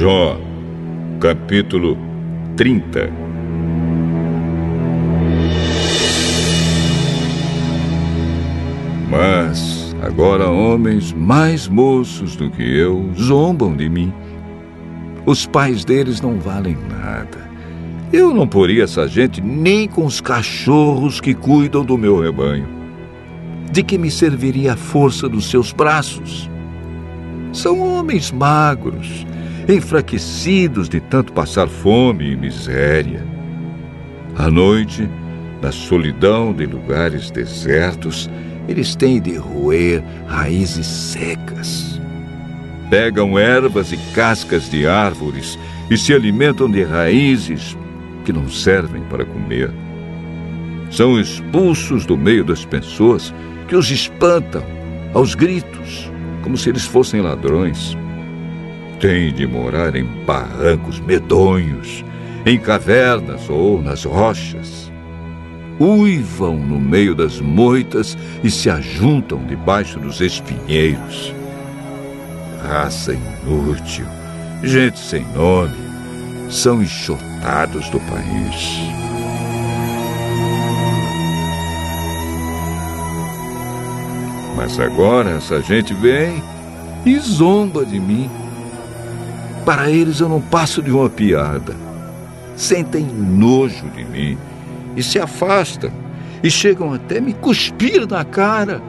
Jó, capítulo 30 Mas agora homens mais moços do que eu zombam de mim. Os pais deles não valem nada. Eu não poria essa gente nem com os cachorros que cuidam do meu rebanho. De que me serviria a força dos seus braços? São homens magros, enfraquecidos de tanto passar fome e miséria. À noite, na solidão de lugares desertos, eles têm de roer raízes secas. Pegam ervas e cascas de árvores e se alimentam de raízes que não servem para comer. São expulsos do meio das pessoas que os espantam aos gritos, como se eles fossem ladrões. Têm de morar em barrancos medonhos, em cavernas ou nas rochas. Uivam no meio das moitas e se ajuntam debaixo dos espinheiros. Raça inútil, gente sem nome, são enxotados do país. Mas agora essa gente vem e zomba de mim. Para eles eu não passo de uma piada. Sentem nojo de mim e se afastam e chegam até me cuspir na cara.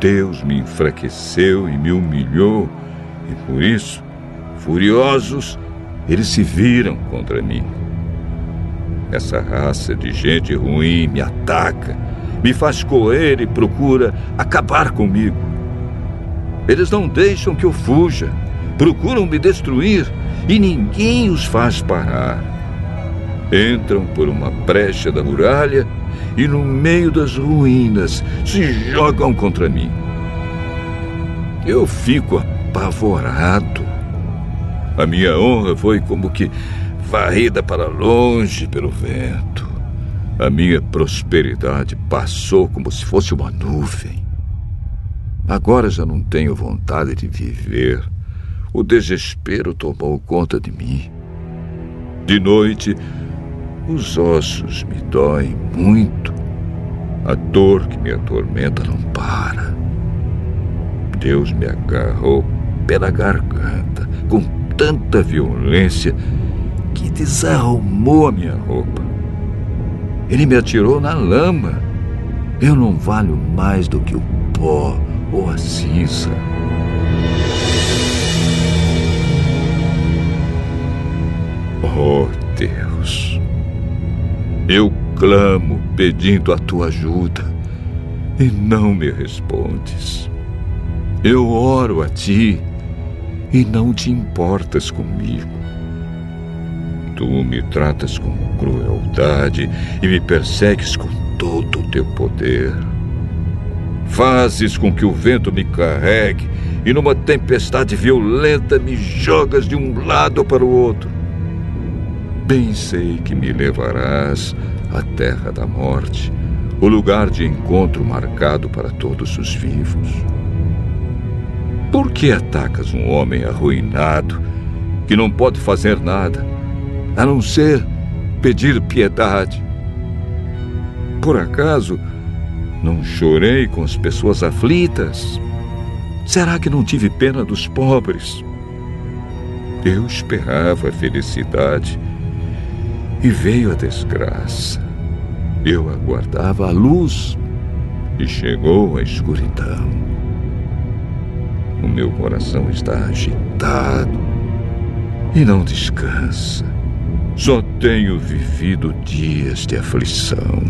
Deus me enfraqueceu e me humilhou, e por isso, furiosos, eles se viram contra mim. Essa raça de gente ruim me ataca, me faz correr e procura acabar comigo. Eles não deixam que eu fuja, procuram me destruir e ninguém os faz parar. Entram por uma brecha da muralha e, no meio das ruínas, se jogam contra mim. Eu fico apavorado. A minha honra foi como que varrida para longe pelo vento. A minha prosperidade passou como se fosse uma nuvem. Agora já não tenho vontade de viver. O desespero tomou conta de mim. De noite, os ossos me doem muito. A dor que me atormenta não para. Deus me agarrou pela garganta com tanta violência que desarrumou a minha roupa. Ele me atirou na lama. Eu não valho mais do que o pó ou a cinza. Eu clamo pedindo a tua ajuda e não me respondes. Eu oro a ti e não te importas comigo. Tu me tratas com crueldade e me persegues com todo o teu poder. Fazes com que o vento me carregue e numa tempestade violenta me jogas de um lado para o outro. Bem sei que me levarás à terra da morte, o lugar de encontro marcado para todos os vivos. Por que atacas um homem arruinado que não pode fazer nada, a não ser pedir piedade? Por acaso não chorei com as pessoas aflitas? Será que não tive pena dos pobres? Eu esperava a felicidade e veio a desgraça. Eu aguardava a luz e chegou a escuridão. O meu coração está agitado e não descansa. Só tenho vivido dias de aflição.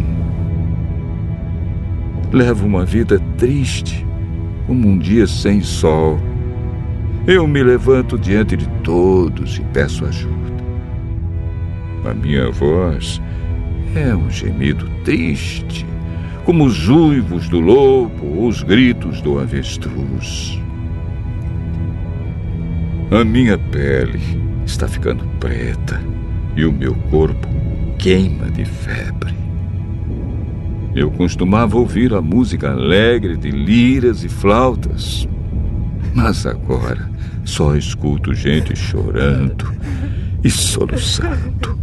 Levo uma vida triste, como um dia sem sol. Eu me levanto diante de todos e peço ajuda. A minha voz é um gemido triste, como os uivos do lobo ou os gritos do avestruz. A minha pele está ficando preta e o meu corpo queima de febre. Eu costumava ouvir a música alegre de liras e flautas. Mas agora só escuto gente chorando e soluçando.